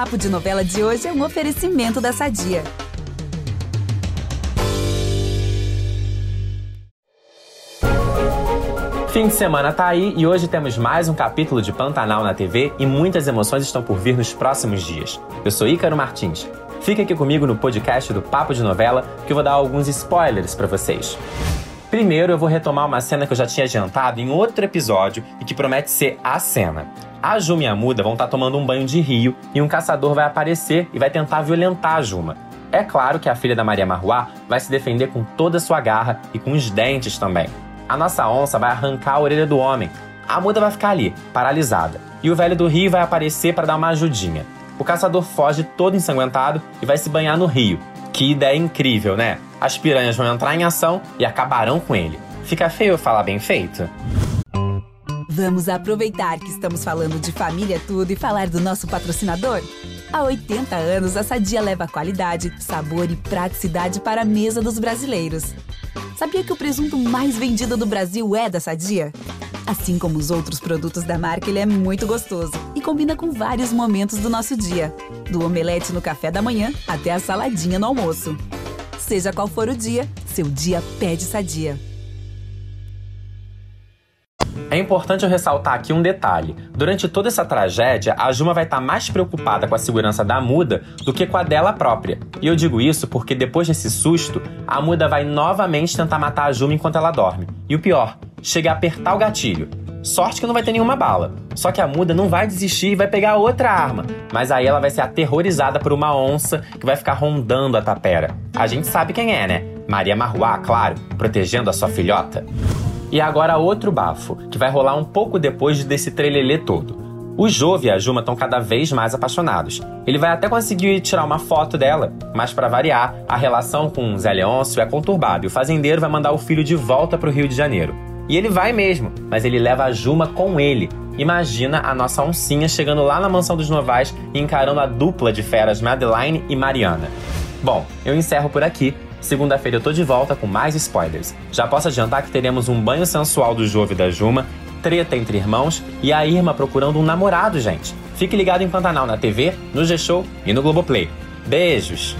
Papo de Novela de hoje é um oferecimento da Sadia. Fim de semana tá aí e hoje temos mais um capítulo de Pantanal na TV e muitas emoções estão por vir nos próximos dias. Eu sou Ícaro Martins. Fique aqui comigo no podcast do Papo de Novela que eu vou dar alguns spoilers para vocês. Primeiro, eu vou retomar uma cena que eu já tinha adiantado em outro episódio e que promete ser a cena. A Juma e a Muda vão estar tá tomando um banho de rio e um caçador vai aparecer e vai tentar violentar a Juma. É claro que a filha da Maria Marruá vai se defender com toda a sua garra e com os dentes também. A nossa onça vai arrancar a orelha do homem. A muda vai ficar ali, paralisada. E o velho do rio vai aparecer para dar uma ajudinha. O caçador foge todo ensanguentado e vai se banhar no rio. Que ideia incrível, né? As piranhas vão entrar em ação e acabarão com ele. Fica feio falar bem feito? Vamos aproveitar que estamos falando de família tudo e falar do nosso patrocinador? Há 80 anos, a Sadia leva qualidade, sabor e praticidade para a mesa dos brasileiros. Sabia que o presunto mais vendido do Brasil é da Sadia? Assim como os outros produtos da marca, ele é muito gostoso e combina com vários momentos do nosso dia, do omelete no café da manhã até a saladinha no almoço. Seja qual for o dia, seu dia pede Sadia. É importante eu ressaltar aqui um detalhe. Durante toda essa tragédia, a Juma vai estar mais preocupada com a segurança da Muda do que com a dela própria. E eu digo isso porque depois desse susto, a Muda vai novamente tentar matar a Juma enquanto ela dorme. E o pior, chega a apertar o gatilho. Sorte que não vai ter nenhuma bala. Só que a muda não vai desistir e vai pegar outra arma. Mas aí ela vai ser aterrorizada por uma onça que vai ficar rondando a tapera. A gente sabe quem é, né? Maria Marruá, claro, protegendo a sua filhota. E agora outro bafo, que vai rolar um pouco depois desse trelelê todo. O Jove e a Juma estão cada vez mais apaixonados. Ele vai até conseguir tirar uma foto dela, mas para variar, a relação com Zé Leôncio é conturbada e o fazendeiro vai mandar o filho de volta para o Rio de Janeiro. E ele vai mesmo, mas ele leva a Juma com ele. Imagina a nossa oncinha chegando lá na mansão dos Novais e encarando a dupla de feras Madeline e Mariana. Bom, eu encerro por aqui. Segunda-feira eu tô de volta com mais spoilers. Já posso adiantar que teremos um banho sensual do Jove da Juma, treta entre irmãos e a Irma procurando um namorado, gente. Fique ligado em Pantanal na TV, no G-Show e no Globoplay. Beijos!